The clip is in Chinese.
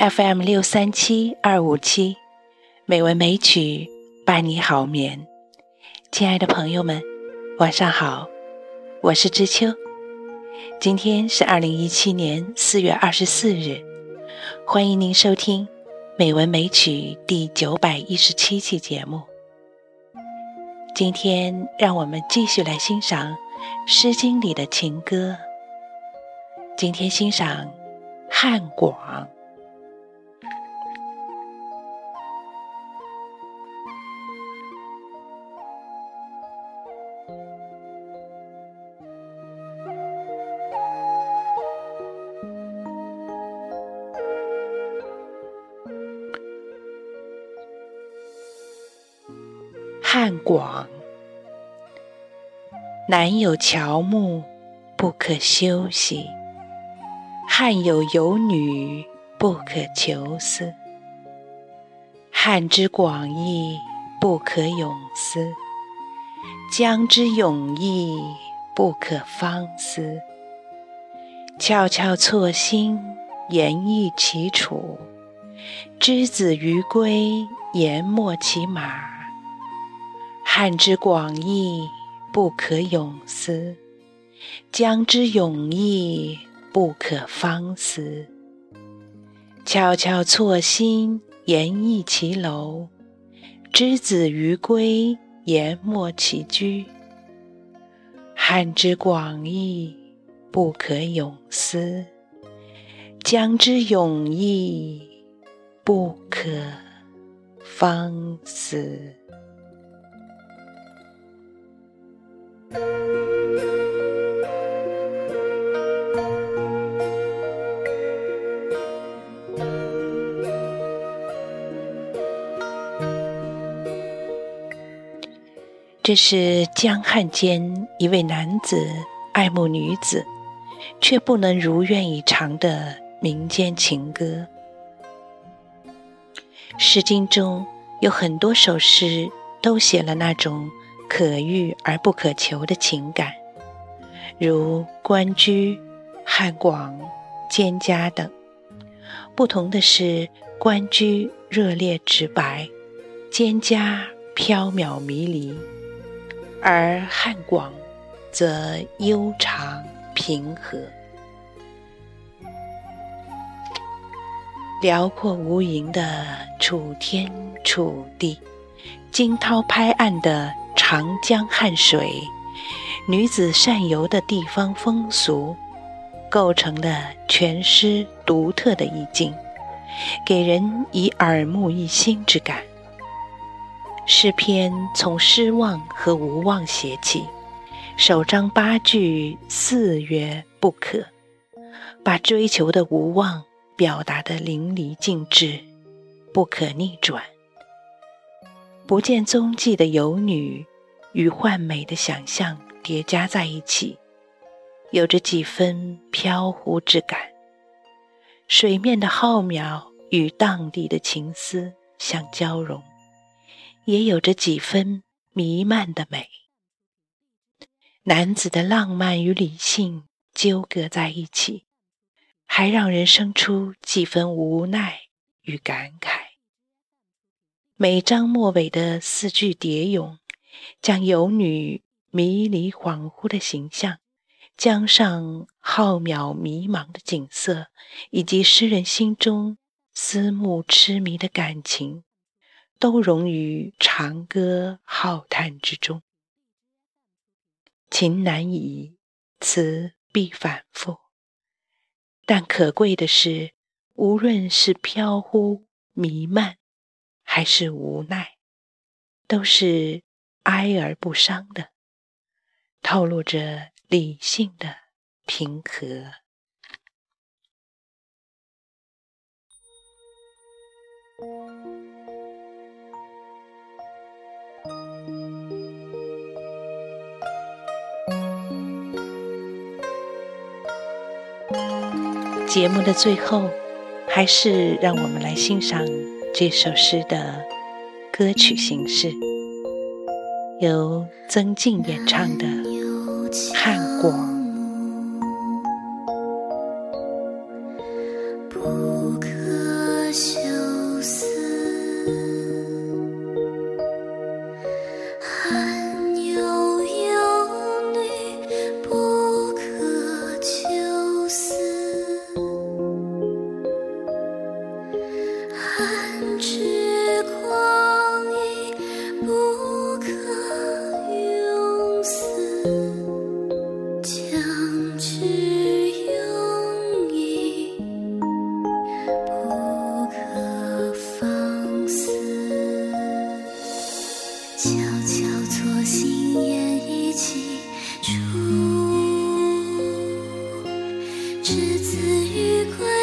FM 六三七二五七，美文美曲伴你好眠。亲爱的朋友们，晚上好，我是知秋。今天是二零一七年四月二十四日，欢迎您收听《美文美曲》第九百一十七期节目。今天，让我们继续来欣赏《诗经》里的情歌。今天欣赏《汉广》。汉广，南有乔木，不可休息；汉有游女，不可求思。汉之广义，不可泳思；江之永义，不可方思。翘翘错薪，言益其楚；之子于归，言没其马。汉之广义，不可泳思；江之永义，不可方思。悄悄错薪，言益其楼；之子于归，言没其居。汉之广义，不可泳思；江之永义，不可方思。这是江汉间一位男子爱慕女子，却不能如愿以偿的民间情歌。《诗经》中有很多首诗都写了那种可遇而不可求的情感，如《关雎》《汉广》《蒹葭》等。不同的是，《关雎》热烈直白，《蒹葭》缥缈迷离。而汉广，则悠长平和。辽阔无垠的楚天楚地，惊涛拍岸的长江汉水，女子善游的地方风俗，构成了全诗独特的意境，给人以耳目一新之感。诗篇从失望和无望写起，首章八句四曰不可，把追求的无望表达得淋漓尽致，不可逆转。不见踪迹的游女与幻美的想象叠加在一起，有着几分飘忽之感。水面的浩渺与荡涤的情思相交融。也有着几分弥漫的美。男子的浪漫与理性纠葛在一起，还让人生出几分无奈与感慨。每章末尾的四句叠咏，将游女迷离恍惚的形象，江上浩渺迷茫的景色，以及诗人心中思慕痴迷的感情。都融于长歌浩叹之中。情难移，词必反复。但可贵的是，无论是飘忽弥漫，还是无奈，都是哀而不伤的，透露着理性的平和。节目的最后，还是让我们来欣赏这首诗的歌曲形式，由曾静演唱的《汉国》。至此与归。